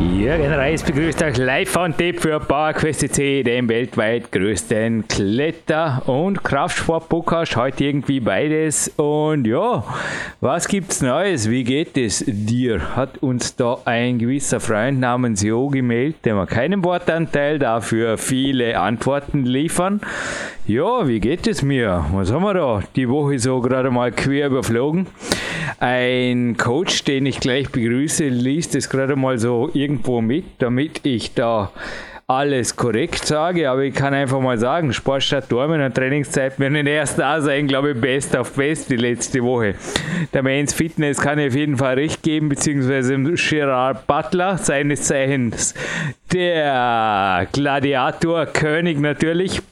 Jürgen Reis begrüßt euch live von Tipp für PowerQuest C, dem weltweit größten Kletter- und Kraftsport-Podcast. Heute irgendwie beides. Und ja, was gibt's Neues? Wie geht es dir? Hat uns da ein gewisser Freund namens Jo gemeldet, der wir keinen Wortanteil, dafür viele Antworten liefern. Ja, wie geht es mir? Was haben wir da? Die Woche so gerade mal quer überflogen. Ein Coach, den ich gleich begrüße, liest es gerade mal so irgendwo mit, damit ich da alles korrekt sage, aber ich kann einfach mal sagen, Sportstadt Dormen und Trainingszeit werden in der ersten A sein, glaube ich, best auf best die letzte Woche. Der Mains Fitness kann ich auf jeden Fall recht geben, beziehungsweise Gerard Butler, seines Zeichens der Gladiator König natürlich.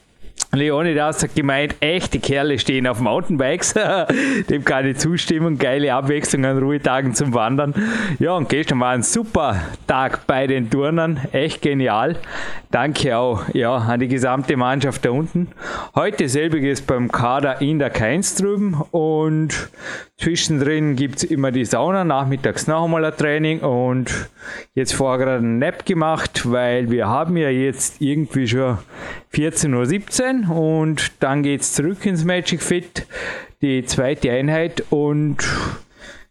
Leonidas hat gemeint, echte Kerle stehen auf Mountainbikes. Dem kann ich zustimmen. Geile Abwechslung an Ruhetagen zum Wandern. Ja, und gestern war ein super Tag bei den Turnern. Echt genial. Danke auch ja, an die gesamte Mannschaft da unten. Heute selbiges beim Kader in der Keins drüben. Und zwischendrin gibt es immer die Sauna. Nachmittags noch einmal ein Training. Und jetzt vorher gerade einen Nap gemacht, weil wir haben ja jetzt irgendwie schon 14.17 Uhr und dann geht es zurück ins Magic Fit, die zweite Einheit und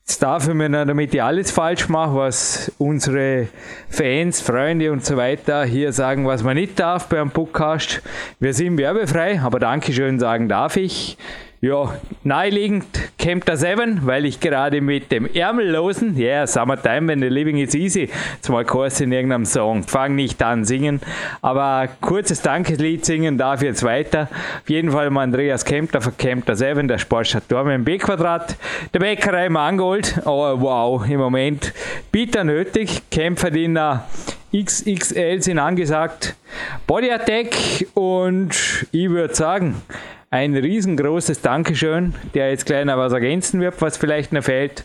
Jetzt darf ich mir, damit ich alles falsch mache, was unsere Fans, Freunde und so weiter hier sagen, was man nicht darf beim Podcast. Wir sind werbefrei, aber Dankeschön sagen darf ich. Ja, naheliegend Camp der 7, weil ich gerade mit dem Ärmellosen, ja, yeah, Summertime when the living is easy, zumal Kurs in irgendeinem Song, fang nicht an singen, aber kurzes Dankeslied singen darf jetzt weiter. Auf jeden Fall mal Andreas Kempter von Camp der 7, der Sportstadt Dormen B-Quadrat, der Bäckerei Mangold, oh wow, im Moment bitter nötig, Kämpferdiener XXL sind angesagt, Body Attack und ich würde sagen, ein riesengroßes Dankeschön, der jetzt gleich noch was ergänzen wird, was vielleicht noch fehlt.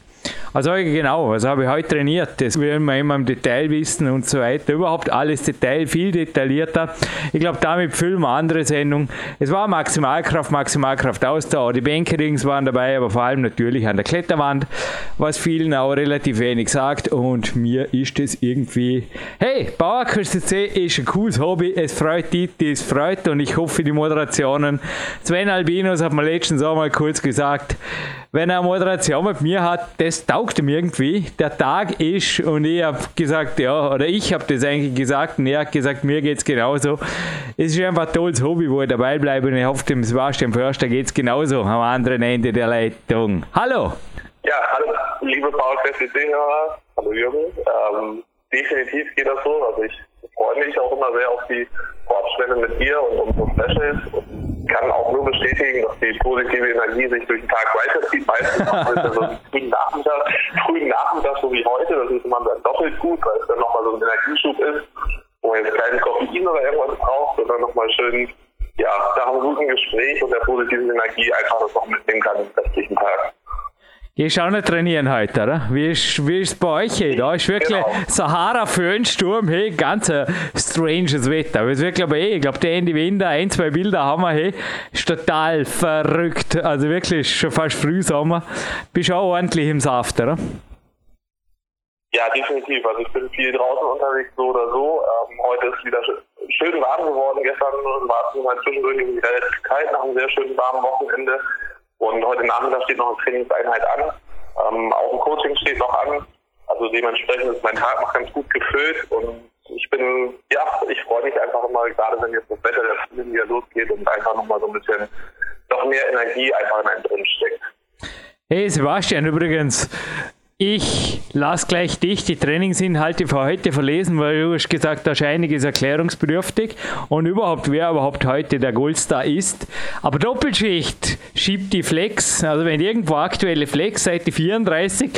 Also genau, was habe ich heute trainiert? Das werden wir immer im Detail wissen und so weiter. Überhaupt alles Detail, viel detaillierter. Ich glaube, damit füllen wir andere Sendung. Es war Maximalkraft, Maximalkraft Ausdauer. Die Bänkerings waren dabei, aber vor allem natürlich an der Kletterwand, was vielen auch relativ wenig sagt. Und mir ist es irgendwie, hey, Bauerküste C ist ein cooles Hobby. Es freut die, die es freut. Und ich hoffe, die Moderationen. Sven Albinos hat mir letztens auch mal kurz gesagt, wenn er eine Moderation mit mir hat, das taugt ihm irgendwie. Der Tag ist, und ich habe gesagt, ja, oder ich habe das eigentlich gesagt, und er hat gesagt, mir geht es genauso. Es ist einfach ein tolles Hobby, wo ich dabei bleibe, und ich hoffe, dem Sebastian Förster geht es genauso am anderen Ende der Leitung. Hallo! Ja, hallo, liebe Paul hörer hallo Jürgen. Ähm, definitiv geht das so. Also ich freue mich auch immer sehr auf die Vorabstände mit dir und unsere Specials. Und kann auch nur bestätigen, dass die positive Energie sich durch den Tag weiterzieht. Meistens auch so einen frühen Nachmittag, frühen Nachmittag, so wie heute. Das ist immer dann doppelt gut, weil es dann nochmal so ein Energieschub ist, wo man jetzt keinen Koffein oder irgendwas braucht, sondern nochmal schön, ja, nach einem guten Gespräch und der positiven Energie einfach das noch mitnehmen kann im restlichen Tag. Gehst auch nicht trainieren heute, oder? Wie ist, wie ist es bei euch? Hey? Da ist wirklich genau. Sahara Föhnsturm, hey, ganz ein stranges Wetter. Aber es wird, glaube ich, eh, ich glaube, der Ende Winter, ein, zwei Bilder haben wir, hey, ist total verrückt. Also wirklich schon fast Frühsommer. Bist auch ordentlich im Saft, oder? Ja, definitiv. Also ich bin viel draußen unterwegs, so oder so. Ähm, heute ist wieder schön warm geworden. Gestern war es mal zwischendurch wieder relativ kalt nach einem sehr schönen warmen Wochenende. Und heute Nachmittag steht noch eine Trainingseinheit an. Ähm, auch ein Coaching steht noch an. Also dementsprechend ist mein Tag noch ganz gut gefüllt und ich bin, ja, ich freue mich einfach immer, gerade wenn jetzt das Wetter der Frühling wieder losgeht und einfach nochmal so ein bisschen noch mehr Energie einfach in einem drin steckt. Hey Sebastian, übrigens, ich lasse gleich dich die Trainingsinhalte für heute verlesen, weil du hast gesagt, da ist einiges erklärungsbedürftig und überhaupt, wer überhaupt heute der Goldstar ist. Aber Doppelschicht schiebt die Flex, also wenn irgendwo aktuelle Flex, Seite 34,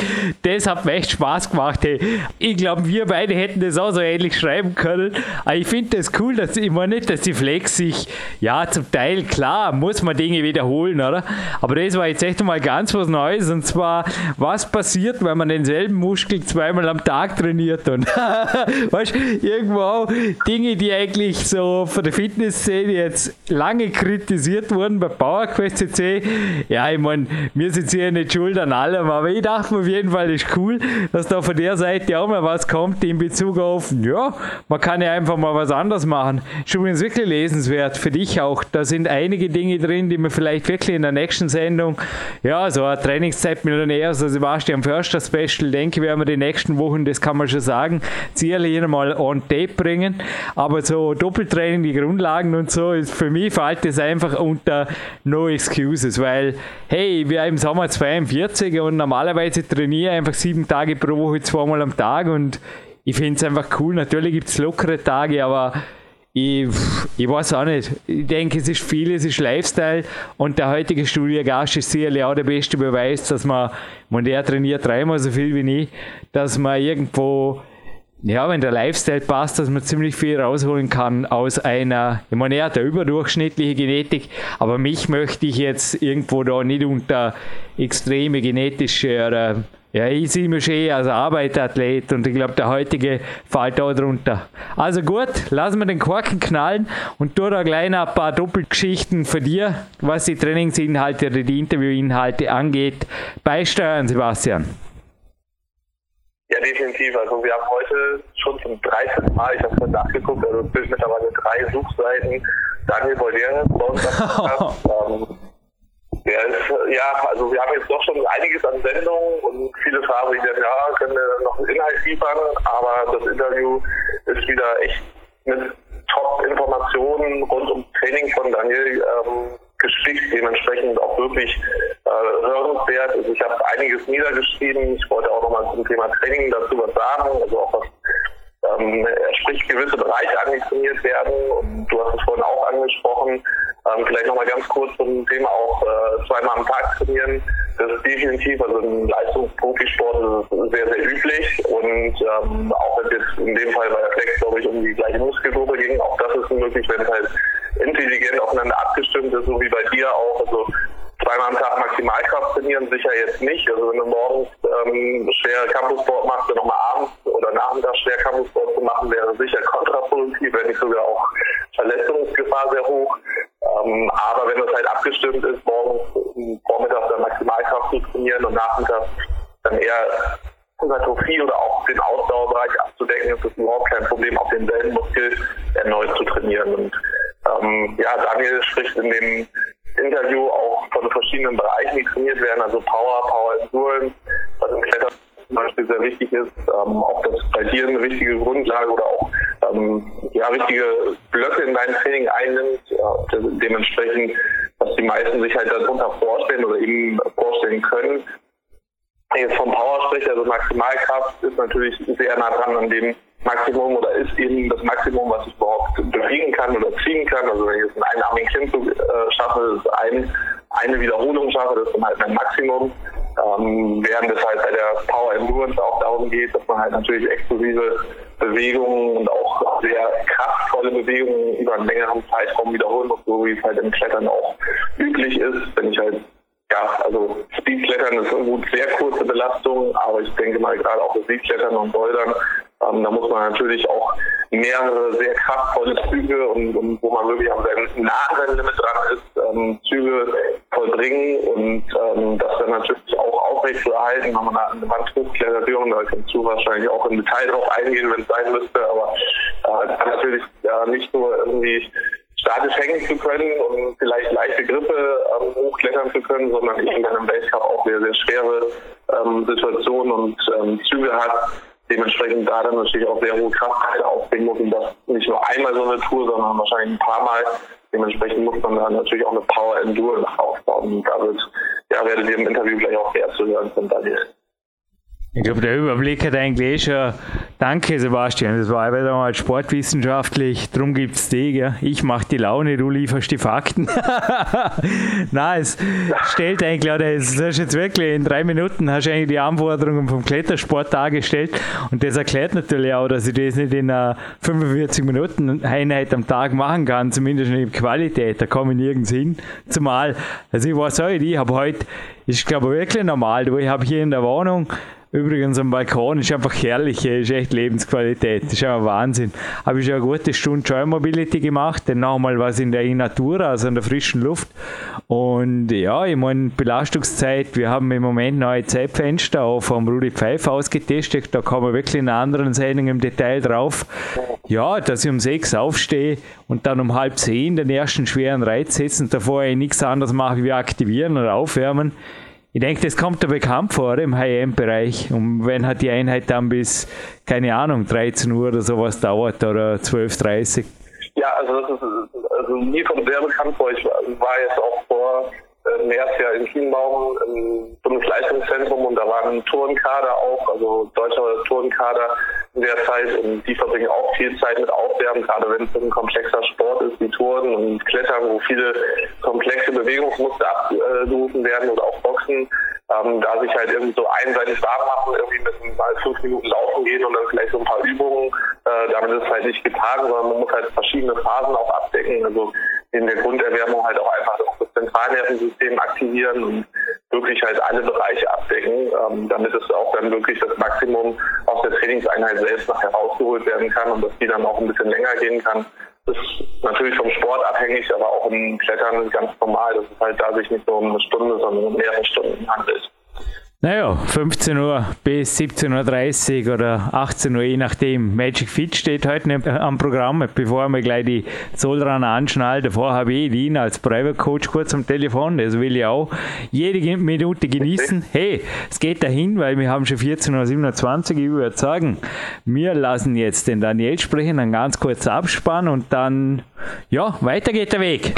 das hat mir echt Spaß gemacht. Hey. Ich glaube, wir beide hätten das auch so ähnlich schreiben können. Aber ich finde das cool, dass meine nicht, dass die Flex sich, ja, zum Teil, klar, muss man Dinge wiederholen, oder? Aber das war jetzt echt mal ganz was Neues und zwar, was passiert, wenn weil man denselben Muskel zweimal am Tag trainiert. Und weißt irgendwo auch Dinge, die eigentlich so von der Fitnessszene jetzt lange kritisiert wurden bei PowerQuest CC. Ja, ich meine, wir sind hier nicht schuld an allem, aber ich dachte mir auf jeden Fall, ist cool, dass da von der Seite auch mal was kommt in Bezug auf, ja, man kann ja einfach mal was anderes machen. Ist übrigens wirklich lesenswert, für dich auch. Da sind einige Dinge drin, die man vielleicht wirklich in der nächsten Sendung, ja, so eine Trainingszeit Millionär, so Sebastian Förster Special, denke ich, werden wir die nächsten Wochen, das kann man schon sagen, sicherlich mal on tape bringen. Aber so Doppeltraining, die Grundlagen und so, ist für mich fällt das einfach unter No Excuses, weil, hey, wir im Sommer 42 und normalerweise trainiere ich einfach sieben Tage pro Woche, zweimal am Tag und ich finde es einfach cool. Natürlich gibt es lockere Tage, aber ich, ich weiß auch nicht. Ich denke, es ist viel, es ist Lifestyle und der heutige Studiengast ist sicherlich auch der beste Beweis, dass man, und er trainiert dreimal so viel wie ich, dass man irgendwo, ja, wenn der Lifestyle passt, dass man ziemlich viel rausholen kann aus einer, ich meine, er hat eine überdurchschnittliche Genetik, aber mich möchte ich jetzt irgendwo da nicht unter extreme genetische oder ja, ich sehe mich eh als Arbeiterathlet und ich glaube, der heutige fällt da drunter. Also gut, lassen wir den Korken knallen und tu da gleich ein paar Doppelgeschichten für dir, was die Trainingsinhalte oder die Interviewinhalte angeht, beisteuern, Sebastian. Ja, definitiv. Also wir haben heute schon zum 13. Mal, ich habe mal nachgeguckt, also es sind mittlerweile drei Suchseiten, Daniel Bolderes bei uns. ähm, ja, ist, ja, also wir haben jetzt doch schon einiges an Sendungen und viele fragen sich dann, ja, können wir noch einen Inhalt liefern, aber das Interview ist wieder echt mit Top-Informationen rund ums Training von Daniel ähm, gestickt, dementsprechend auch wirklich äh, hörenswert. Also ich habe einiges niedergeschrieben, ich wollte auch nochmal zum Thema Training dazu was sagen, also auch was ähm, sprich gewisse Bereiche angetrainiert werden. Und du hast es vorhin auch angesprochen, ähm, vielleicht nochmal ganz kurz zum Thema auch äh, zweimal am Tag trainieren. Das ist definitiv, also im Leistungsprofisport ist sehr, sehr üblich. Und ähm, auch wenn es in dem Fall bei der Flex, glaube ich, um die gleiche Muskelgruppe ging, auch das ist möglich, wenn es halt intelligent aufeinander abgestimmt ist, so wie bei dir auch. Also zweimal am Tag Maximalkraft trainieren sicher jetzt nicht. Also wenn du morgens ähm, schwer Campussport machst, dann nochmal abends oder nachmittags schwer Campussport zu machen, wäre sicher kontraproduktiv, wenn nicht sogar auch Verletzungsgefahr sehr hoch. Ähm, aber wenn es halt abgestimmt ist, morgens vormittags dann Maximalkraft zu trainieren und nachmittags dann eher Hypertrophie oder auch den Ausdauerbereich abzudecken, ist es überhaupt kein Problem, auch denselben Muskel erneut zu trainieren. Und ähm, ja, Daniel spricht in dem Interview auch von verschiedenen Bereichen, die trainiert werden, also Power, Power Endurance, was im Klettern zum Beispiel sehr wichtig ist, ähm, auch das bei dir eine wichtige Grundlage oder auch ähm, ja, richtige Blöcke in dein Training einnimmt, ja, dementsprechend, was die meisten sich halt darunter vorstellen oder eben vorstellen können. Jetzt vom Power spreche, also Maximalkraft ist natürlich sehr nah dran an dem Maximum oder ist eben das Maximum, was ich überhaupt bewegen kann oder ziehen kann. Also wenn ich jetzt einen einarmigen Klimmzug äh, schaffe, ist ein, eine Wiederholung schaffe, das ist dann halt mein Maximum. Ähm, während es halt bei der Power Endurance auch darum geht, dass man halt natürlich explosive Bewegungen und auch sehr kraftvolle Bewegungen über einen längeren Zeitraum wiederholen muss, so wie es halt im Klettern auch üblich ist. Wenn ich halt ja, also Speedklettern ist gut sehr kurze Belastung, aber ich denke mal gerade auch das Speedklettern und Bouldern ähm, da muss man natürlich auch mehrere sehr kraftvolle Züge und, und wo man wirklich am nahen Limit dran ist, ähm, Züge vollbringen und ähm, das dann natürlich auch aufrecht zu erhalten, wenn man eine Wand hochklettert, da kannst du wahrscheinlich auch im Detail drauf eingehen, wenn es sein müsste, aber äh, dann natürlich ja, nicht nur irgendwie statisch hängen zu können und vielleicht leichte Grippe ähm, hochklettern zu können, sondern eben dann im Weltcup auch sehr, sehr schwere ähm, Situationen und ähm, Züge hat, dementsprechend da dann natürlich auch sehr hohe Kraftteile aufbringen muss und das nicht nur einmal so eine Tour, sondern wahrscheinlich ein paar Mal. Dementsprechend muss man dann natürlich auch eine Power Endurance aufbauen. Und da wird, ja, werdet ihr im Interview gleich auch mehr zu hören von Daniel. Ich glaube, der Überblick hat eigentlich eh schon. Danke, Sebastian. Das war wieder mal sportwissenschaftlich. Drum gibt es die. Gell? Ich mache die Laune, du lieferst die Fakten. Nein, es stellt eigentlich, oder das hast jetzt wirklich in drei Minuten hast du eigentlich die Anforderungen vom Klettersport dargestellt. Und das erklärt natürlich auch, dass ich das nicht in einer 45 Minuten Einheit am Tag machen kann, zumindest nicht in Qualität. Da komme ich nirgends hin. Zumal, also ich weiß auch, ich habe heute, ist glaube ich wirklich normal, ich habe hier in der Wohnung Übrigens am Balkon ist einfach herrlich, ist echt Lebensqualität, ist einfach Wahnsinn. Habe ich schon eine gute Stunde Joy Mobility gemacht, dann nochmal was in der Natura, also in der frischen Luft. Und ja, ich meine, Belastungszeit, wir haben im Moment neue Zeitfenster auch vom Rudi Pfeiffer ausgetestet, da kommen wir wirklich in einer anderen Sendung im Detail drauf. Ja, dass ich um sechs aufstehe und dann um halb zehn den ersten schweren Reiz setze und davor ich nichts anderes mache wie aktivieren oder aufwärmen ich denke, das kommt da bekannt vor im High-End-Bereich. Und wenn hat die Einheit dann bis, keine Ahnung, 13 Uhr oder sowas dauert oder 12.30 Ja, also das ist also mir kommt sehr bekannt vor. Ich war jetzt auch vor äh, März ja in Kienbaum im Bundesleistungszentrum und da war ein Turnkader auch, also deutscher Turnkader der Zeit und die verbringen auch viel Zeit mit Aufwärmen, gerade wenn es ein komplexer Sport ist wie Touren und Klettern, wo viele komplexe Bewegungsmuster abgerufen werden oder auch Boxen, ähm, da sich halt irgendwie so einseitig warm machen, irgendwie mit mal fünf Minuten laufen gehen und dann vielleicht so ein paar Übungen, äh, damit ist es halt nicht getan, sondern man muss halt verschiedene Phasen auch abdecken, also in der Grunderwärmung halt auch einfach das Zentralnervensystem aktivieren und wirklich halt alle Bereiche abdecken, ähm, damit es auch dann wirklich das Maximum aus der Trainingseinheit selbst noch herausgeholt werden kann und dass die dann auch ein bisschen länger gehen kann. Das ist natürlich vom Sport abhängig, aber auch im Klettern ganz normal, dass es halt da sich nicht nur um eine Stunde, sondern um mehrere Stunden handelt. Naja, 15 Uhr bis 17.30 Uhr oder 18 Uhr, je nachdem. Magic Fit steht heute am Programm, bevor wir gleich die Zollrunner anschnallen. Davor habe ich ihn als Private Coach kurz am Telefon, das will ich auch jede Minute genießen. Hey, es geht dahin, weil wir haben schon 14.27 Uhr, ich würde sagen, wir lassen jetzt den Daniel sprechen, dann ganz kurz abspannen und dann, ja, weiter geht der Weg.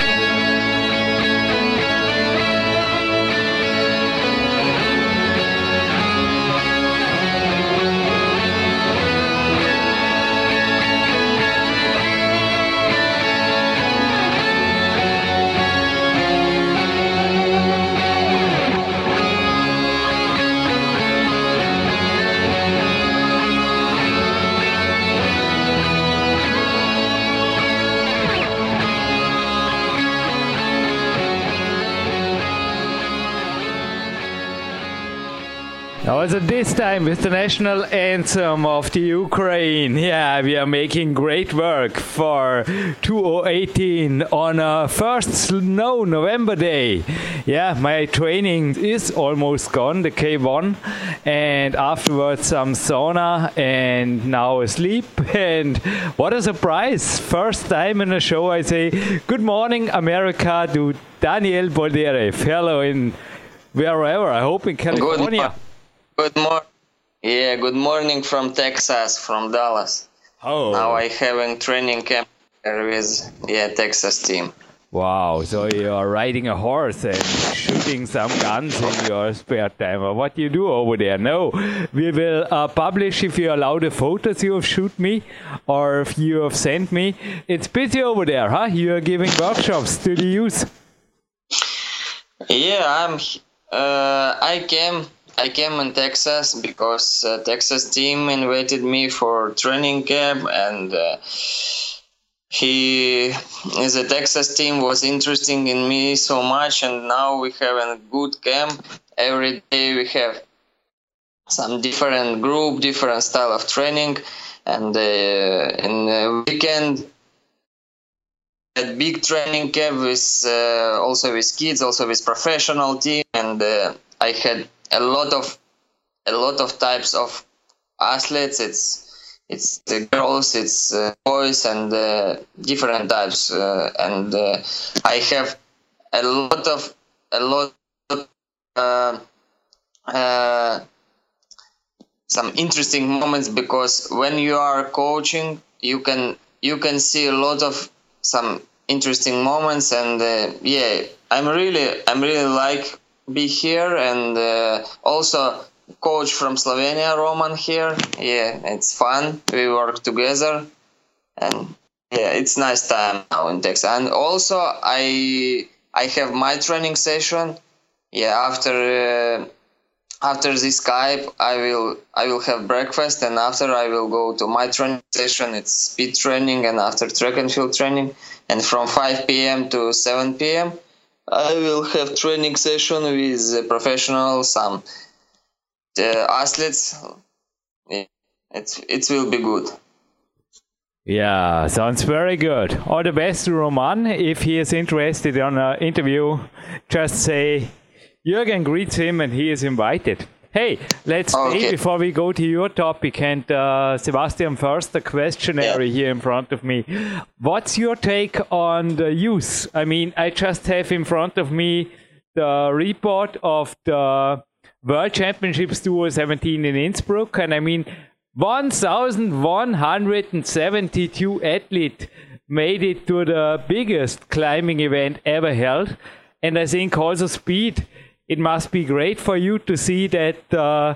Also this time with the national anthem of the Ukraine. Yeah, we are making great work for 2018 on a first snow November day. Yeah, my training is almost gone, the K1, and afterwards some sauna and now a sleep. And what a surprise! First time in a show I say, Good morning, America, to Daniel Boldyrev. Hello in wherever, I hope in California. Good morning. Yeah, good morning from Texas, from Dallas. Oh. Now I having training camp with yeah Texas team. Wow, so you are riding a horse and shooting some guns in your spare time. Or what you do over there? No, we will uh, publish if you allow the photos you have shoot me or if you have sent me. It's busy over there, huh? You are giving workshops to the youth. Yeah, I'm. Uh, I came I came in Texas because uh, Texas team invited me for training camp and uh, he a Texas team was interesting in me so much and now we have a good camp. Every day we have some different group different style of training and uh, in the weekend a big training camp with uh, also with kids also with professional team and uh, I had a lot of a lot of types of athletes. It's it's the girls, it's uh, boys, and uh, different types. Uh, and uh, I have a lot of a lot of uh, uh, some interesting moments because when you are coaching, you can you can see a lot of some interesting moments. And yeah, I'm really I'm really like be here and uh, also coach from Slovenia, Roman here. Yeah, it's fun. We work together, and yeah, it's nice time now in Texas. And also, I I have my training session. Yeah, after uh, after this Skype, I will I will have breakfast, and after I will go to my training session. It's speed training, and after track and field training, and from 5 p.m. to 7 p.m. I will have training session with professional some athletes, it it will be good. Yeah, sounds very good. All the best to Roman. If he is interested in an interview, just say Jürgen greets him and he is invited. Hey, let's okay. stay before we go to your topic. And uh, Sebastian, first, the questionnaire yeah. here in front of me. What's your take on the use? I mean, I just have in front of me the report of the World Championships 2017 in Innsbruck. And I mean, 1,172 athletes made it to the biggest climbing event ever held. And I think also speed it must be great for you to see that uh,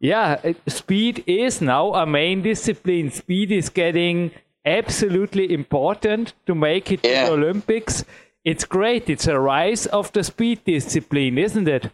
yeah speed is now a main discipline speed is getting absolutely important to make it yeah. to the olympics it's great it's a rise of the speed discipline isn't it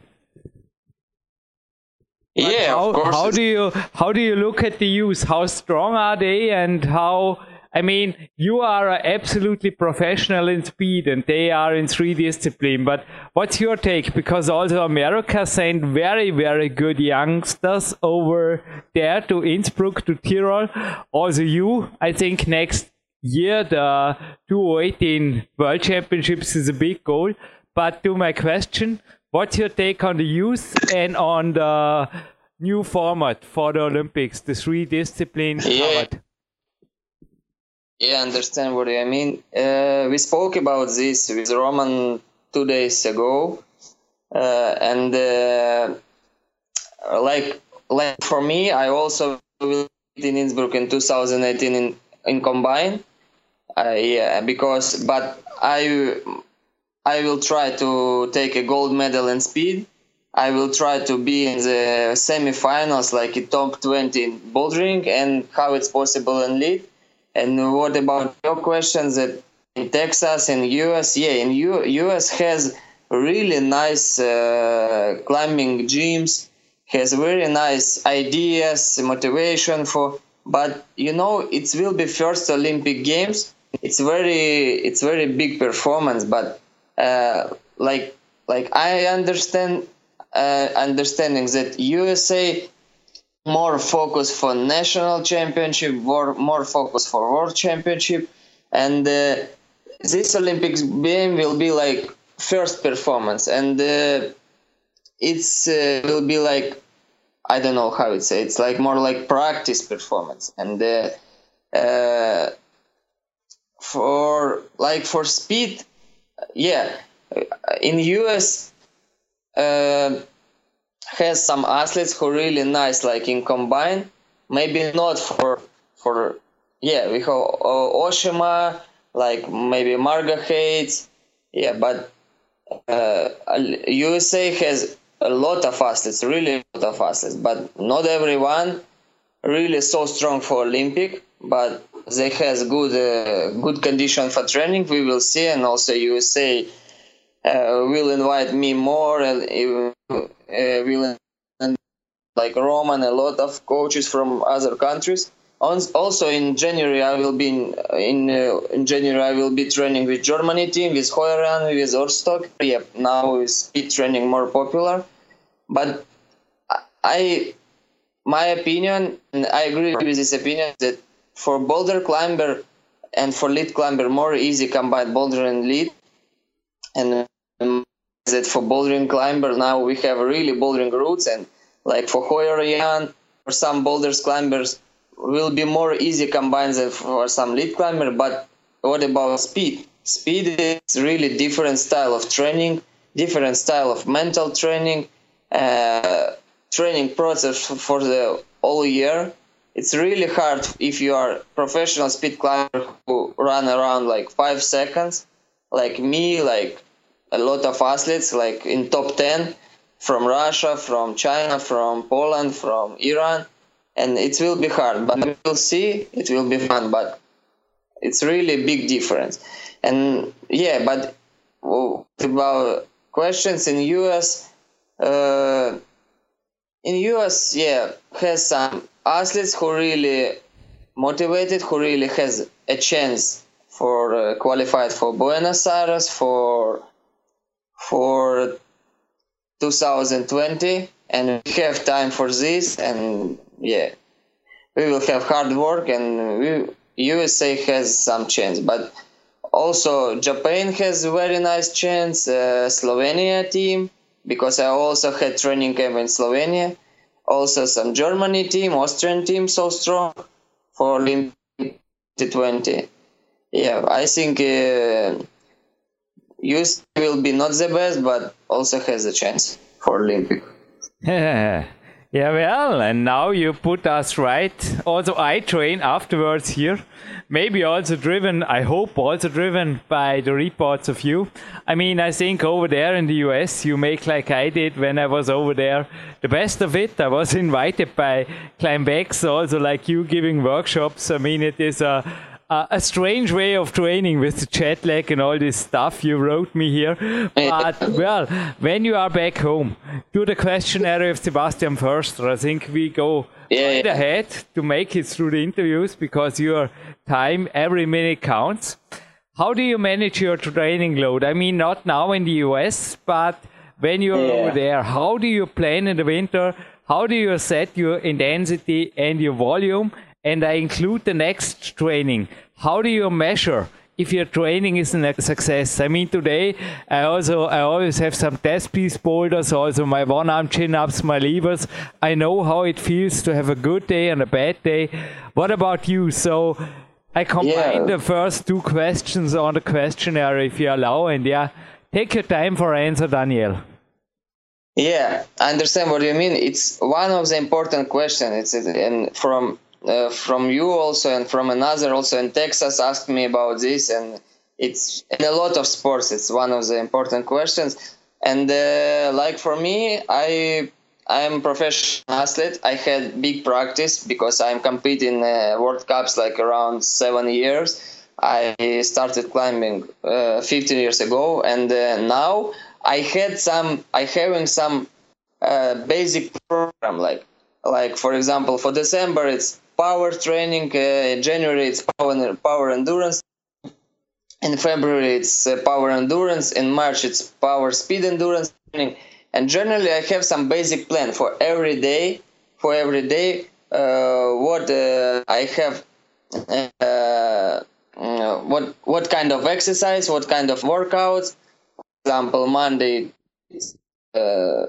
yeah how, how do you how do you look at the youth? how strong are they and how I mean, you are absolutely professional in speed and they are in three discipline. But what's your take? Because also America sent very, very good youngsters over there to Innsbruck, to Tyrol. Also you, I think next year the 2018 World Championships is a big goal. But to my question, what's your take on the youth and on the new format for the Olympics, the three discipline yeah. format? Yeah, I understand what you mean. Uh, we spoke about this with Roman two days ago, uh, and uh, like like for me, I also will in Innsbruck in 2018 in in combine. Uh, yeah, because but I I will try to take a gold medal in speed. I will try to be in the semifinals, like in top 20 in bouldering, and how it's possible in lead and what about your questions that in Texas and US? Yeah, in U- US has really nice uh, climbing gyms, has very nice ideas, motivation for. But you know, it will be first Olympic Games. It's very, it's very big performance. But uh, like, like I understand, uh, understanding that USA more focus for national championship, more, focus for world championship, and uh, this Olympics game will be like first performance, and uh, it's uh, will be like I don't know how it say. It's like more like practice performance, and uh, uh, for like for speed, yeah, in US. Uh, has some athletes who really nice, like in combine. Maybe not for for yeah, we have uh, Ashima, like maybe Margo Hayes, yeah, but uh, USA has a lot of athletes, really a lot of athletes, but not everyone really so strong for Olympic. But they has good uh, good condition for training. We will see, and also USA uh, will invite me more and uh, will like Roman, a lot of coaches from other countries. Also in January, I will be in in, uh, in January I will be training with Germany team, with Heuermann, with Orstock. Yeah, now is speed training more popular, but I, my opinion, and I agree with this opinion that for boulder climber and for lead climber more easy combine boulder and lead, and that for bouldering climber now we have really bouldering routes and like for Hojer or some boulders climbers will be more easy combined than for some lead climber but what about speed? Speed is really different style of training different style of mental training uh, training process for the all year. It's really hard if you are professional speed climber who run around like five seconds like me like a lot of athletes like in top 10 from russia from china from poland from iran and it will be hard. But we will see it will be fun but it's really a big difference. And yeah but about questions in us uh, in us yeah has some athletes who really motivated who really has a chance for uh, qualified for buenos aires for for 2020 and we have time for this, and yeah, we will have hard work, and we, USA has some chance, but also Japan has very nice chance. Uh, Slovenia team because I also had training camp in Slovenia. Also some Germany team, Austrian team, so strong for Olympic 2020. Yeah, I think uh, US will be not the best, but also has a chance for Olympic. Yeah. Yeah, well, and now you put us right. Also, I train afterwards here. Maybe also driven, I hope, also driven by the reports of you. I mean, I think over there in the US, you make like I did when I was over there. The best of it, I was invited by Climbx, also like you giving workshops. I mean, it is a uh, a strange way of training with the jet lag and all this stuff you wrote me here. But, well, when you are back home, do the questionnaire of Sebastian first. I think we go yeah, right yeah. ahead to make it through the interviews because your time, every minute counts. How do you manage your training load? I mean, not now in the US, but when you're yeah. over there, how do you plan in the winter? How do you set your intensity and your volume? And I include the next training. How do you measure if your training is a success? I mean, today I also I always have some test piece boulders, also my one arm chin ups, my levers. I know how it feels to have a good day and a bad day. What about you? So I combine yeah. the first two questions on the questionnaire if you allow, and yeah, take your time for answer, Daniel. Yeah, I understand what you mean. It's one of the important questions. It's and from uh, from you also and from another also in Texas asked me about this and it's in a lot of sports it's one of the important questions. And uh, like for me I I'm professional athlete. I had big practice because I'm competing uh, World Cups like around seven years. I started climbing uh, 15 years ago and uh, now I had some I having some uh, basic program like like for example for December it's power training. Uh, January, it's power, power endurance. In February, it's uh, power endurance. In March, it's power speed endurance training. And generally, I have some basic plan for every day. For every day, uh, what uh, I have, uh, what what kind of exercise, what kind of workouts. For example, Monday uh,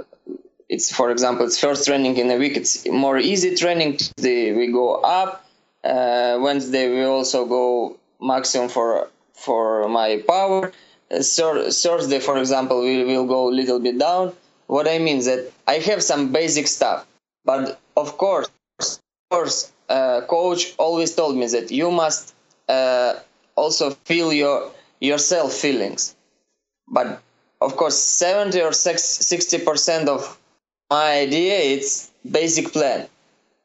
it's for example it's first training in a week it's more easy training. Tuesday we go up uh, wednesday we also go maximum for for my power. Uh, thursday for example we will go a little bit down. What i mean is that i have some basic stuff but of course of course uh, coach always told me that you must uh, also feel your yourself feelings. But of course 70 or 60 percent of my idea it's basic plan.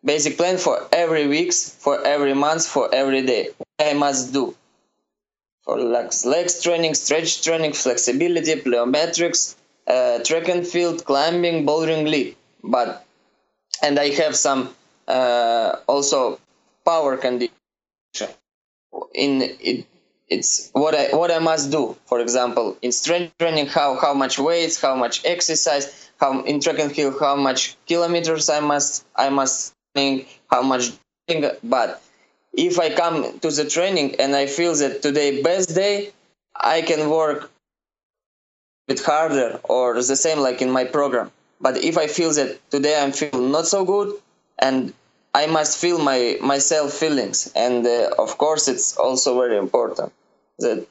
Basic plan for every weeks for every month for every day. I must do for legs, legs training stretch training flexibility plyometrics uh, track and field climbing bouldering lead but and i have some uh, also power condition. In it it's what I what I must do. For example, in strength training, how how much weights, how much exercise, how in track and field, how much kilometers I must I must think, how much. But if I come to the training and I feel that today best day, I can work a bit harder or the same like in my program. But if I feel that today I'm feeling not so good and I must feel my myself feelings, and uh, of course, it's also very important that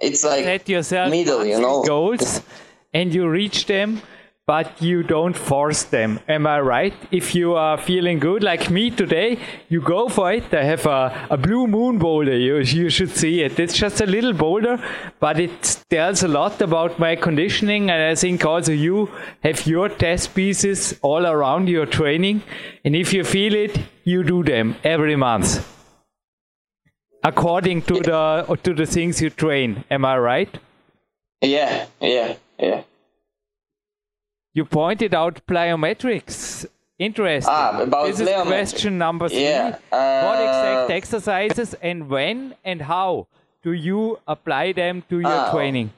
it's like set yourself middle, you know, goals, and you reach them but you don't force them. Am I right? If you are feeling good, like me today, you go for it. I have a, a blue moon boulder. You, you should see it. It's just a little boulder, but it tells a lot about my conditioning. And I think also you have your test pieces all around your training. And if you feel it, you do them every month according to the to the things you train. Am I right? Yeah, yeah, yeah. You pointed out plyometrics. Interesting. Ah, about this is question number three. Yeah. Uh, what exact exercises and when and how do you apply them to your ah, training?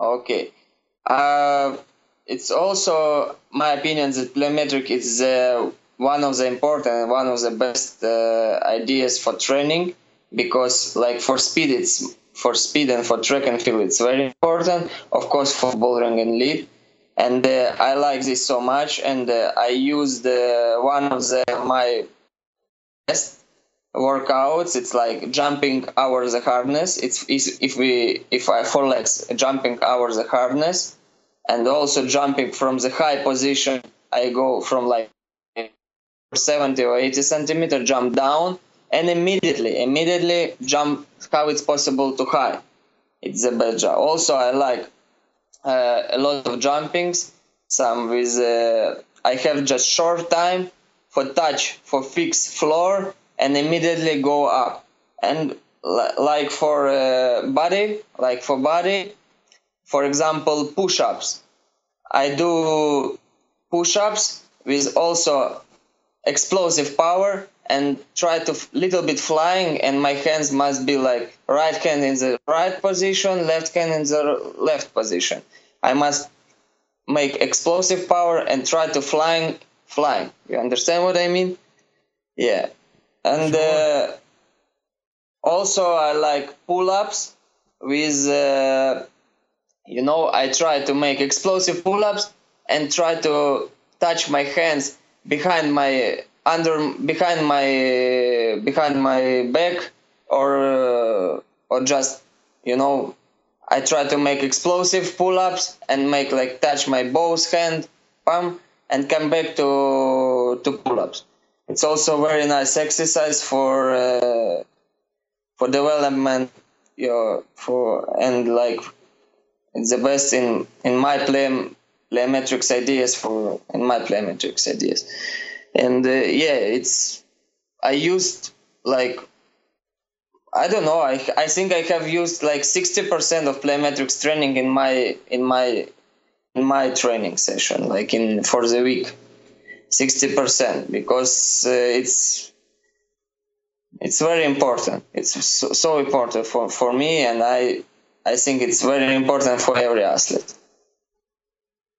Okay. Uh, it's also my opinion that plyometric is uh, one of the important, one of the best uh, ideas for training because, like for speed, it's for speed and for track and field, it's very important. Of course, for bouldering and lead, and uh, I like this so much. And uh, I used uh, one of the my best workouts. It's like jumping over the harness. It's if we if I four legs jumping over the harness and also jumping from the high position i go from like 70 or 80 centimeter jump down and immediately immediately jump how it's possible to high. It's a bad job. Also i like uh, a lot of jumpings. Some with uh, i have just short time for touch for fix floor and immediately go up. And like for uh, body like for body for example push-ups. I do push-ups with also explosive power and try to little bit flying and my hands must be like right hand in the right position left hand in the left position. I must make explosive power and try to flying flying. You understand what i mean? Yeah. And sure. uh, also i like pull-ups with uh, you know i try to make explosive pull-ups and try to touch my hands behind my under behind my behind my back or uh, or just you know i try to make explosive pull-ups and make like touch my both hand palm and come back to to pull-ups. It's also very nice exercise for uh, for development you know, for and like it's the best in in my play plyometrics ideas for in my plyometrics ideas and uh, yeah it's i used like i don't know i i think i have used like 60% of plyometrics training in my in my in my training session like in for the week 60% because uh, it's it's very important it's so, so important for for me and i I think it's very important for every athlete.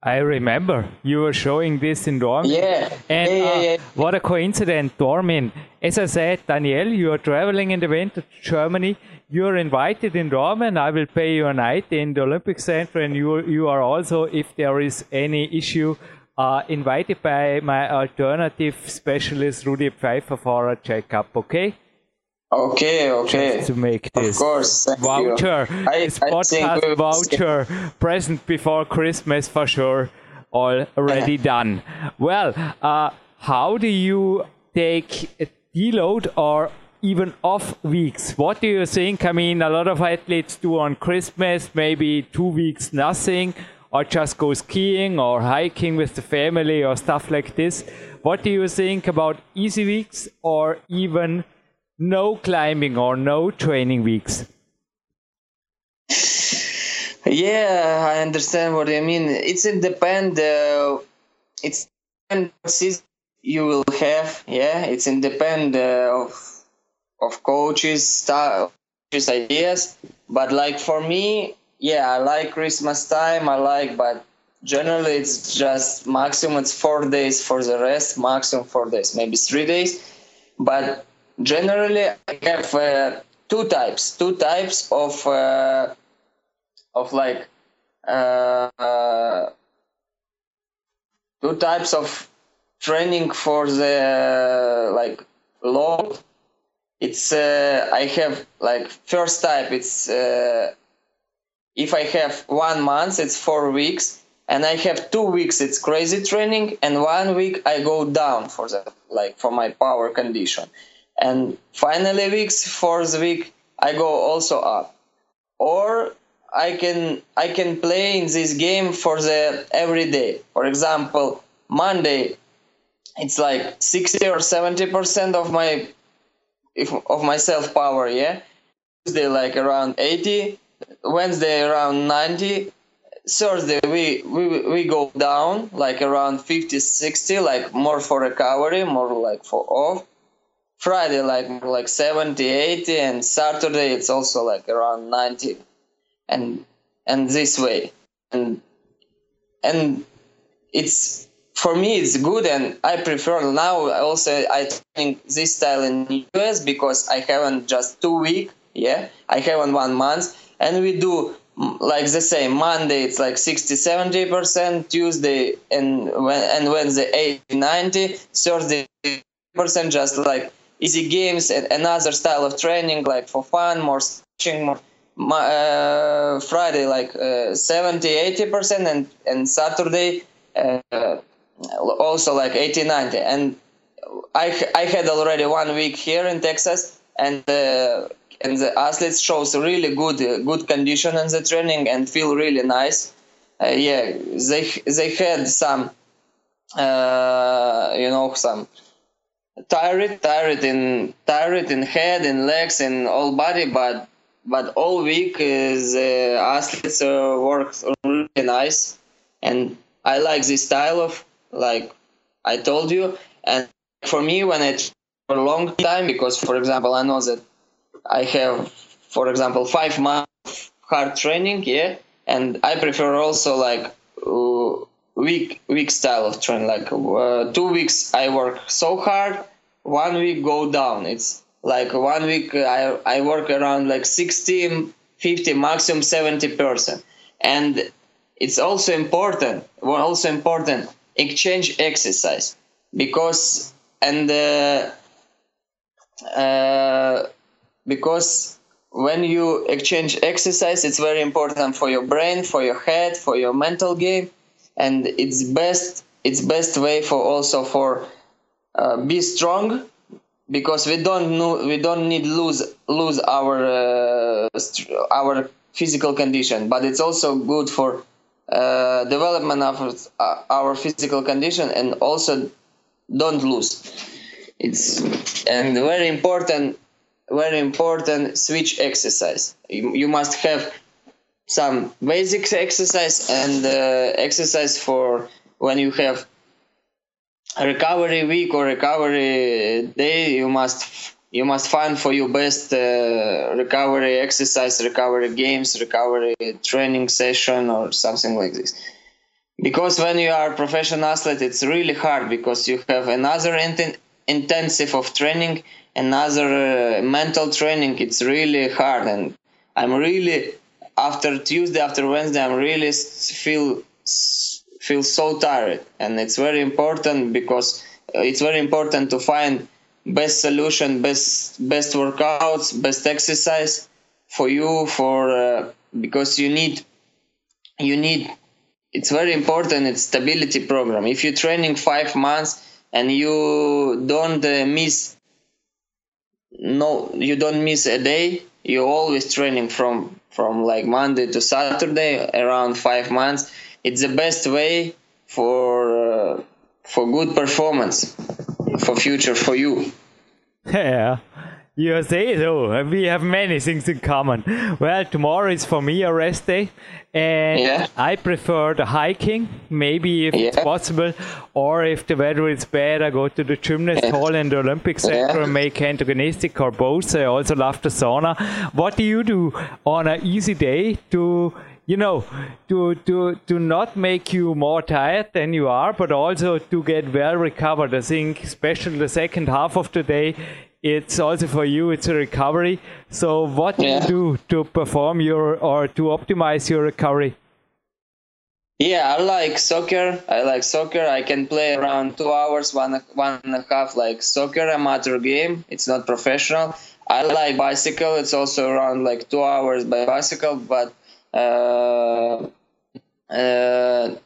I remember you were showing this in Dornbirn. Yeah. And yeah, yeah, yeah. Uh, what a coincidence, Dornbirn. As I said, Daniel, you are traveling in the winter to Germany. You're invited in Dornbirn. I will pay you a night in the Olympic Center, and you you are also, if there is any issue, uh, invited by my alternative specialist Rudi Pfeiffer for a checkup. Okay. Okay, okay. Just to make this of course, voucher, I, this podcast voucher present before Christmas for sure, already done. Well, uh, how do you take a deload or even off weeks? What do you think? I mean, a lot of athletes do on Christmas, maybe two weeks nothing, or just go skiing or hiking with the family or stuff like this. What do you think about easy weeks or even no climbing or no training weeks? Yeah, I understand what you mean. It's in depend. Uh, it's season you will have. Yeah, it's in depend uh, of of coaches, style, coaches ideas. But like for me, yeah, I like Christmas time. I like, but generally it's just maximum it's four days for the rest. Maximum four days, maybe three days. But generally i have uh, two types two types of uh, of like uh, two types of training for the like load. It's uh, i have like first type it's uh, if i have one month it's four weeks and i have two weeks it's crazy training and one week i go down for the like for my power condition and finally weeks fourth week i go also up. Or i can i can play in this game for the every day. For example monday it's like 60 or 70 percent of my if, of my self power yeah? Tuesday like around 80 wednesday around 90 thursday we, we we go down like around 50 60 like more for recovery more like for off Friday like like 70, 80, and Saturday it's also like around 90, and and this way, and and it's for me it's good and i prefer now also i think this style in us because i haven't just two week yeah i haven't one month. And we do like the same monday it's like 60 70 percent tuesday and when and wednesday 80 90 thursday percent just like easy games and another style of training like for fun more stretching more uh, friday like uh, 70 80 percent and and saturday uh, also like 80 90 and I, I had already one week here in texas and uh, and the athletes shows really good uh, good condition in the training and feel really nice. Uh, yeah they they had some uh, you know some tired tired in tired in head and legs and all body but but all week is uh, athletes uh, work really nice and i like this style of like I told you. And for me, when I for a long time, because for example, I know that I have, for example, five months hard training, yeah, and I prefer also like uh, week week style of training. Like uh, two weeks I work so hard, one week go down. It's like one week I I work around like 60, 50, maximum 70 percent, and it's also important. Well, also important exchange exercise because and uh, uh, because when you exchange exercise it's very important for your brain for your head for your mental game and it's best it's best way for also for uh, be strong because we don't know we don't need lose lose our uh, our physical condition. But it's also good for uh, development of uh, our physical condition and also don't lose. It's and very important very important switch exercise. You, you must have some basic exercise and uh, exercise for when you have recovery week or recovery day you must you must find for your best uh, recovery exercise, recovery games, recovery training session, or something like this. Because when you are professional athlete, it's really hard because you have another int- intensive of training, another uh, mental training. It's really hard, and I'm really after Tuesday, after Wednesday, I'm really feel feel so tired, and it's very important because uh, it's very important to find best solution, best best workouts, best exercise for you for uh, because you need you need it's very important it's stability program. If you're training five months and you don't uh, miss no you don't miss a day you're always training from from like monday to saturday around five months it's the best way for uh, for good performance for future for you. Yeah. You say so. We have many things in common. Well, tomorrow is for me a rest day, and yeah. I prefer the hiking, maybe if yeah. it's possible, or if the weather is bad, I go to the gymnast yeah. hall and the Olympic Center and make antagonistic or both. I also love the sauna. What do you do on an easy day to you know, to to to not make you more tired than you are, but also to get well recovered. I think, especially the second half of the day, it's also for you. It's a recovery. So, what do yeah. you do to perform your or to optimize your recovery? Yeah, I like soccer. I like soccer. I can play around two hours, one one and a half, like soccer amateur game. It's not professional. I like bicycle. It's also around like two hours by bicycle, but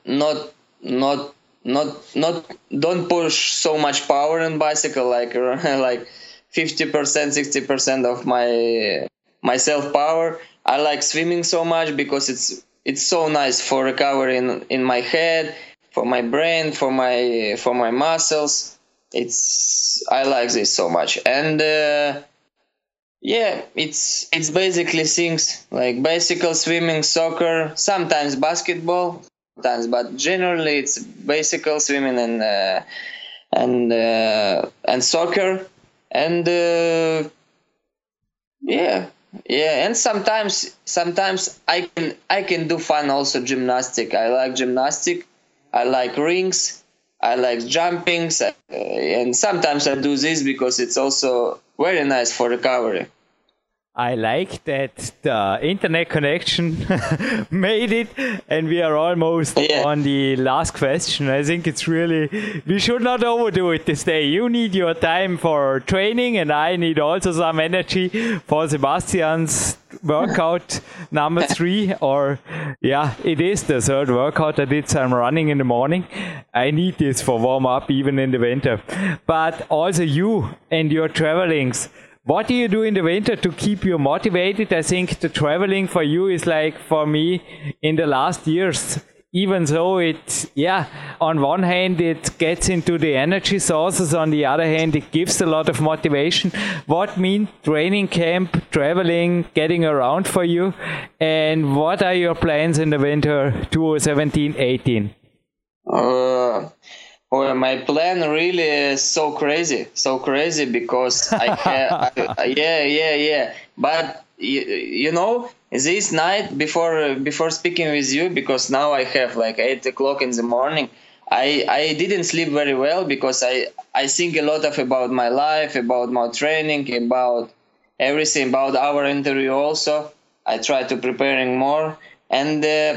not not not not don't push so much power in bicycle like like 50% 60% of my my self power i like swimming so much because it's it's so nice for recovery in, in my head for my brain for my for my muscles. It's i like this so much. And uh, yeah, it's it's basically things like bicycle, swimming, soccer, sometimes basketball, sometimes, but generally it's bicycle, swimming, and uh, and uh, and soccer, and uh, yeah, yeah, and sometimes sometimes I can I can do fun also gymnastic. I like gymnastic. I like rings. I like jumpings, uh, and sometimes I do this because it's also very nice for recovery. I like that the internet connection made it, and we are almost yeah. on the last question. I think it's really, we should not overdo it this day. You need your time for training, and I need also some energy for Sebastian's workout number three. Or, yeah, it is the third workout I did some running in the morning. I need this for warm up, even in the winter. But also, you and your travelings what do you do in the winter to keep you motivated? I think the traveling for you is like for me in the last years. Even though it, yeah, on one hand it gets into the energy sources, on the other hand it gives a lot of motivation. What mean training camp, traveling, getting around for you, and what are your plans in the winter 2017-18? Uh, well, my plan really is so crazy, so crazy because I have, yeah, yeah, yeah. But you, you know, this night before before speaking with you, because now I have like eight o'clock in the morning. I I didn't sleep very well because I I think a lot of about my life, about my training, about everything, about our interview also. I try to preparing more and. Uh,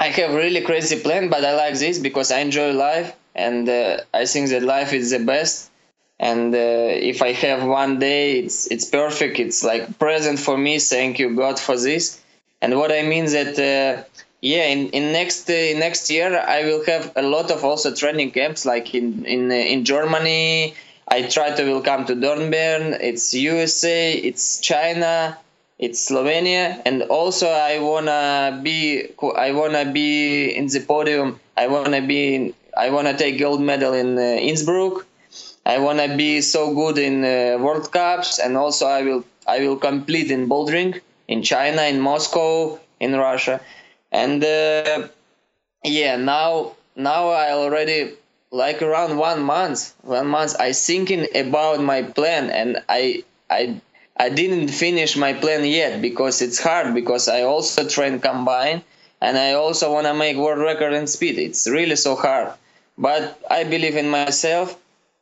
I have really crazy plan, but I like this because I enjoy life and uh, I think that life is the best. And uh, if I have one day, it's it's perfect. It's like present for me. Thank you God for this. And what I mean that uh, yeah, in in next uh, next year I will have a lot of also training camps like in in in Germany. I try to will come to Dornbirn. It's USA. It's China it's Slovenia, and also I wanna be I wanna be in the podium. I wanna be in, I want to take gold medal in uh, Innsbruck. I want to be so good in uh, World Cups, and also I will I will complete in bouldering in China, in Moscow, in Russia, and uh, yeah, now now I already like around one month, one month I thinking about my plan, and I I I didn't finish my plan yet because it's hard because I also train combine and I also want to make world record in speed. It's really so hard but I believe in myself,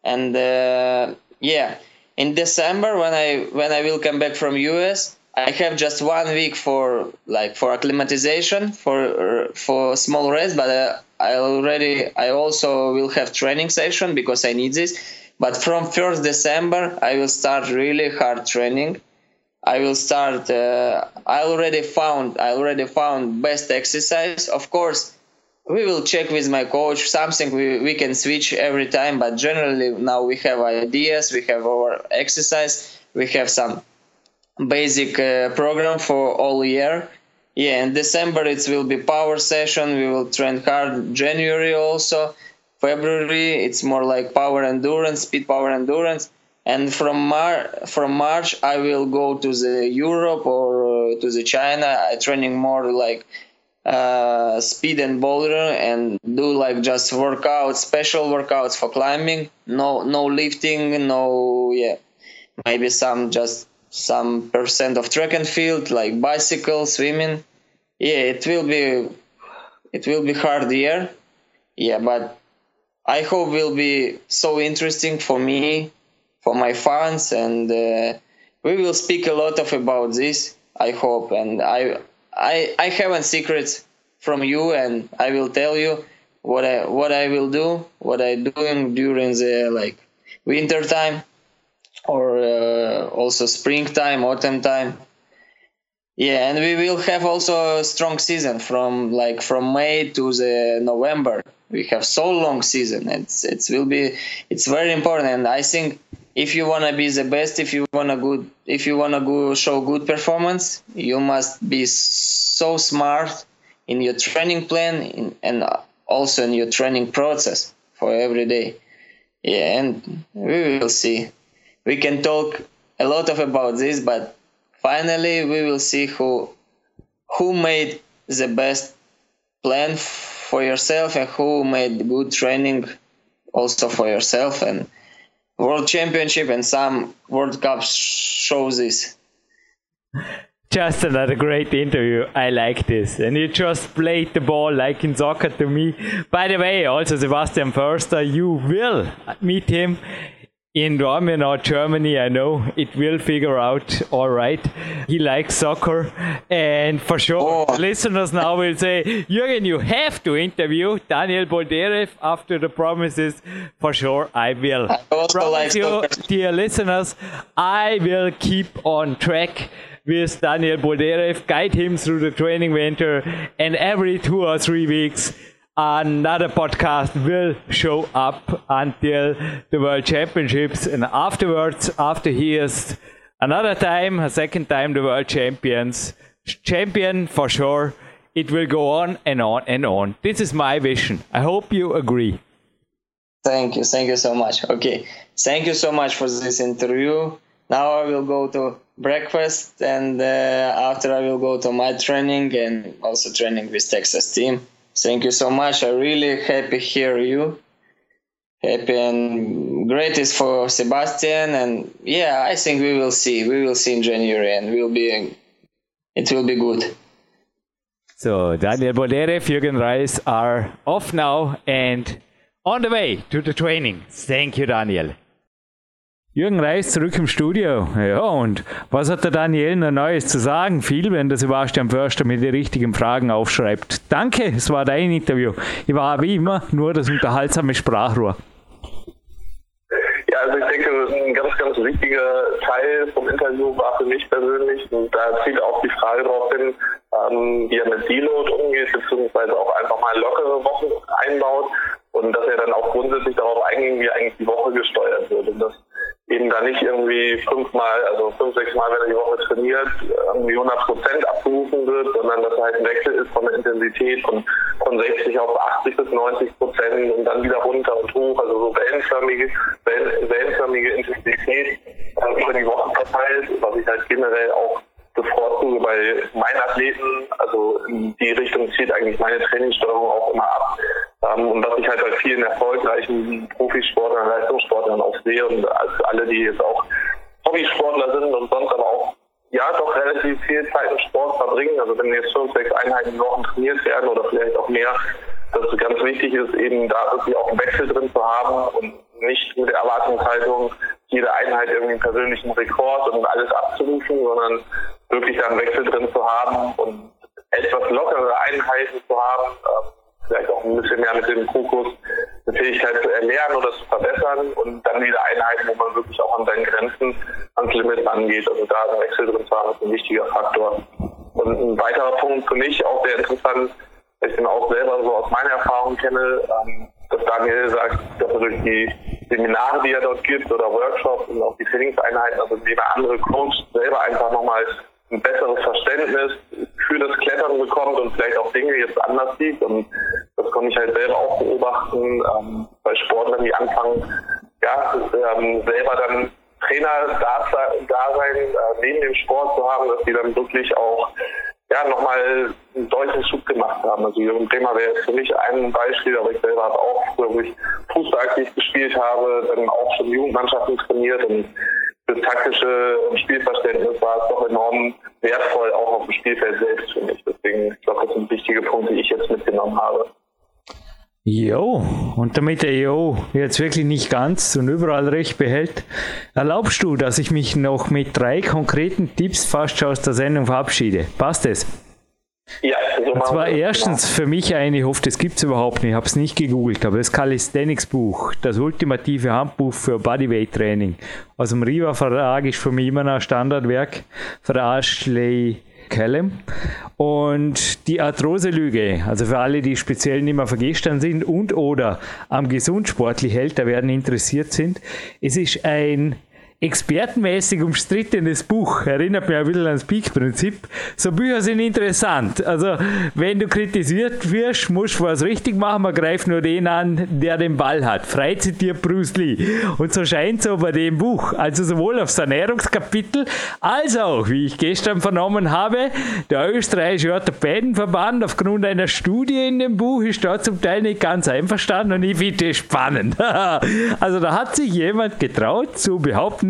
and uh, yeah, in December when I when I will come back from US, I have just one week for like for acclimatization for for small rest, but uh, I already I also will have training session because I need this. But from first December, I will start really hard training. I will start. Uh, I already found. I already found best exercise. Of course, we will check with my coach. Something we, we can switch every time but generally now we have ideas we have our exercise we have some basic uh, program for all year. Yeah in december it will be power session. We will train hard. January also. February it's more like power endurance speed power endurance. And from Mar- from march i will go to the europe or uh, to the china I training more like uh, speed and boulder and do like just workouts, special workouts for climbing. No, no lifting. No, yeah, maybe some just some percent of track and field like bicycle, swimming. Yeah, it will be, it will be hard year. Yeah, but I hope will be so interesting for me, for my fans, and uh, we will speak a lot of about this. I hope, and I I I have a secret from you, and I will tell you what I what I will do, what I doing during the like winter time, or uh, also springtime, autumn time. Yeah, and we will have also a strong season from like from May to the November. We have so long season. It's it will be it's very important, and I think if you want to be the best if you want to good if you want to go show good performance you must be so smart in your training plan in, and also in your training process for every day. Yeah and we will see. We can talk a lot of about this but finally we will see who who made the best plan for yourself and who made good training also for yourself and World Championship and some World Cups shows this. Just another great interview. I like this. And you just played the ball like in soccer to me. By the way, also Sebastian Förster, you will meet him in Dortmund or Germany, I know it will figure out all right. He likes soccer, and for sure, oh. listeners now will say, Jürgen, you have to interview Daniel Boldyrev after the promises. For sure, I will. I Promise like you, soccer. dear listeners, I will keep on track with Daniel Boldyrev, guide him through the training winter, and every two or three weeks another podcast will show up until the World Championships, and afterwards, after he is another time, a second time, the World Champions, champion for sure. It will go on and on and on. This is my vision. I hope you agree. Thank you. Thank you so much. Okay. Thank you so much for this interview. Now I will go to breakfast and uh, after I will go to my training and also training with Texas team. Thank you so much. I really happy hear you. Happy and great is for Sebastian and yeah, I think we will see. We will see in January and we'll be it will be good. So Daniel Boldyrev, Jürgen Reis are off now and on the way to the training. Thank you, Daniel. Jürgen Reis zurück im Studio. Ja, und was hat der Daniel noch Neues zu sagen? Viel, wenn der Sebastian Förster mir die richtigen Fragen aufschreibt. Danke, es war dein Interview. Ich war wie immer nur das unterhaltsame Sprachrohr. Ja, also ich denke, ein ganz, ganz wichtiger Teil vom Interview war für mich persönlich, und da zielt auch die Frage darauf hin, ähm, wie er mit Deload umgeht, beziehungsweise auch einfach mal lockere Wochen einbaut und dass er dann auch grundsätzlich darauf einging, wie eigentlich die Woche gesteuert wird. Und das da nicht irgendwie fünfmal, also fünf, sechs Mal, wenn er die Woche trainiert, irgendwie 100 Prozent abgerufen wird, sondern dass er halt ein Wechsel ist von der Intensität von, von 60 auf 80 bis 90 Prozent und dann wieder runter und hoch, also so wellenförmige, wellenförmige Intensität äh, über die Woche verteilt, was ich halt generell auch bevorzuge bei meinen Athleten. Also in die Richtung zielt eigentlich meine Trainingssteuerung auch immer ab. Ähm, und was ich halt bei vielen erfolgreichen Profisportlern, Leistungssportlern auch sehe und als alle, die jetzt auch Hobbysportler sind und sonst aber auch ja doch relativ viel Zeit im Sport verbringen. Also wenn jetzt fünf, sechs Einheiten in Wochen trainiert werden oder vielleicht auch mehr, dass es ganz wichtig ist, eben da wirklich auch einen Wechsel drin zu haben und nicht mit der Erwartungshaltung, jede Einheit irgendwie einen persönlichen Rekord und alles abzurufen, sondern wirklich da einen Wechsel drin zu haben und etwas lockere Einheiten zu haben. Vielleicht auch ein bisschen mehr mit dem Fokus, eine Fähigkeit zu erlernen oder zu verbessern und dann wieder Einheiten, wo man wirklich auch an seinen Grenzen, ans Limit rangeht. Also da einen Wechsel drin zu haben, ist ein wichtiger Faktor. Und ein weiterer Punkt für mich auch sehr interessant, ich bin auch selber so aus meiner Erfahrung kenne, ähm, dass Daniel sagt, dass er durch die Seminare, die er dort gibt oder Workshops und auch die Trainingseinheiten, also indem er andere Coaches selber einfach nochmal ein besseres Verständnis für das Klettern bekommt und vielleicht auch Dinge jetzt anders sieht. Und das konnte ich halt selber auch beobachten ähm, bei Sportlern, die anfangen, ja, ähm, selber dann Trainer da, da sein, äh, neben dem Sport zu haben, dass die dann wirklich auch ja, nochmal einen deutlichen Schub gemacht haben. Also Jürgen Bremer wäre jetzt für mich ein Beispiel, aber ich selber habe auch, wo ich Fußball aktiv gespielt habe, dann auch schon Jugendmannschaften trainiert und das taktische Spielverständnis war es doch enorm wertvoll, auch auf dem Spielfeld selbst für mich. Deswegen, ich glaube, das sind wichtige Punkte, die ich jetzt mitgenommen habe. Jo, und damit der Jo jetzt wirklich nicht ganz und überall recht behält, erlaubst du, dass ich mich noch mit drei konkreten Tipps fast schon aus der Sendung verabschiede. Passt es? Ja, so Und zwar erstens für mich eine, ich hoffe, das gibt es überhaupt nicht, ich habe es nicht gegoogelt, aber das Calisthenics Buch, das ultimative Handbuch für Bodyweight Training aus dem Riva Verlag ist für mich immer ein Standardwerk für Ashley Callum. Und die Arthrose-Lüge, also für alle, die speziell nicht mehr vergestern sind und oder am gesundsportlich älter werden interessiert sind, es ist ein expertenmäßig umstrittenes Buch. Erinnert mich ein bisschen ans Peak-Prinzip. So Bücher sind interessant. Also, wenn du kritisiert wirst, musst du was richtig machen. Man greift nur den an, der den Ball hat. Frei zitiert Bruce Lee. Und so scheint so bei dem Buch. Also sowohl aufs Ernährungskapitel als auch, wie ich gestern vernommen habe, der österreichische Orthopädenverband aufgrund einer Studie in dem Buch ist da zum Teil nicht ganz einverstanden und ich finde es spannend. also da hat sich jemand getraut zu behaupten,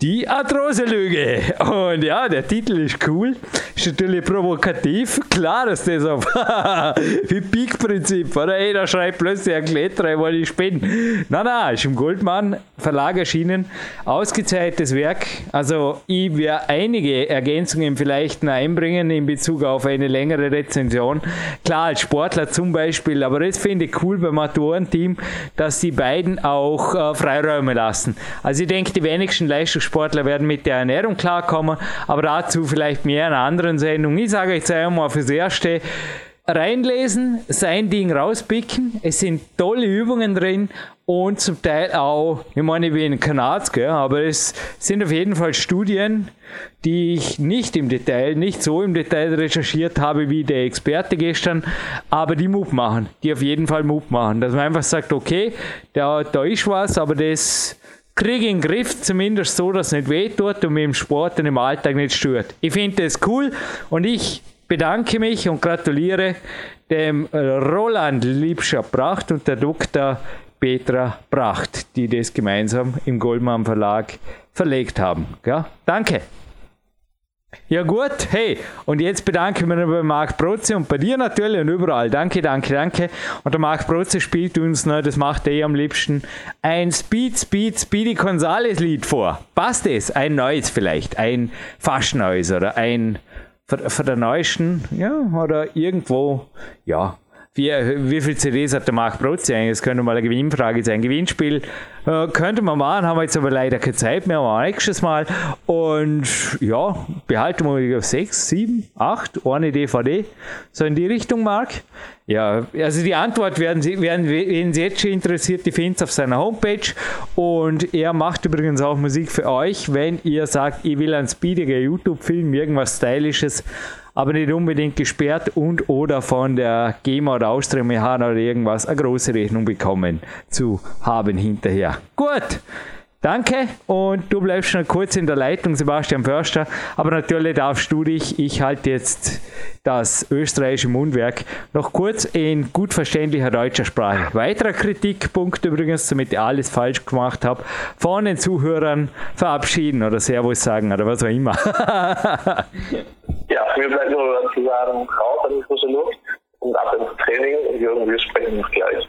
Die Arthrose-Lüge. Und ja, der Titel ist cool. Ist natürlich provokativ. Klar, dass das auf wie Peak-Prinzip, oder? Ey, da schreibt plötzlich ein Kletterer, weil ich bin. Nein, nein, ist im Goldmann Verlag erschienen. Ausgezeichnetes Werk. Also, ich werde einige Ergänzungen vielleicht noch einbringen in Bezug auf eine längere Rezension. Klar, als Sportler zum Beispiel, aber das finde ich cool beim Autorenteam, dass die beiden auch äh, Freiräume lassen. Also, ich denke, die wenigsten Leistungssportler Sportler werden mit der Ernährung klarkommen, aber dazu vielleicht mehr in einer anderen Sendung. Ich sage euch einmal fürs Erste, reinlesen, sein Ding rauspicken. Es sind tolle Übungen drin und zum Teil auch, ich meine, wie in Kanad, gell, aber es sind auf jeden Fall Studien, die ich nicht im Detail, nicht so im Detail recherchiert habe wie der Experte gestern, aber die Mut machen, die auf jeden Fall Mut machen, dass man einfach sagt, okay, da, da ist was, aber das kriege ich in den Griff, zumindest so, dass es nicht wehtut und mir im Sport und im Alltag nicht stört. Ich finde das cool und ich bedanke mich und gratuliere dem Roland Liebscher Pracht und der Dr. Petra Pracht, die das gemeinsam im Goldmann Verlag verlegt haben. Ja, danke. Ja gut, hey, und jetzt bedanke ich mich bei Marc Protze und bei dir natürlich und überall. Danke, danke, danke. Und der Marc Protze spielt uns, ne, das macht er am liebsten, ein Speed, Speed, Speedy Gonzales Lied vor. Passt es? Ein neues vielleicht, ein fast neues oder ein von der neuesten, ja, oder irgendwo, ja, wie, wie viele CDs hat der Marc Brotzi eigentlich? Das könnte mal eine Gewinnfrage sein. Gewinnspiel äh, könnte man machen, haben wir jetzt aber leider keine Zeit mehr, aber nächstes Mal. Und ja, behalten wir auf 6, 7, 8, eine DVD. So in die Richtung, Marc. Ja, also die Antwort werden Sie, werden, wenn Sie jetzt schon interessiert, die finden auf seiner Homepage. Und er macht übrigens auch Musik für euch, wenn ihr sagt, ich will einen speediger YouTube-Film, irgendwas Stylisches aber nicht unbedingt gesperrt und oder von der GEMA oder Austria oder irgendwas eine große Rechnung bekommen zu haben hinterher. Gut. Danke und du bleibst schon kurz in der Leitung, Sebastian Förster. Aber natürlich darfst du dich, ich halte jetzt das österreichische Mundwerk noch kurz in gut verständlicher deutscher Sprache. Weiterer Kritikpunkt übrigens, damit ich alles falsch gemacht habe, von den Zuhörern verabschieden oder Servus sagen oder was auch immer. ja, mir bleibt nur zu sagen, raus an die frische Luft und ab ins Training und wir sprechen uns gleich.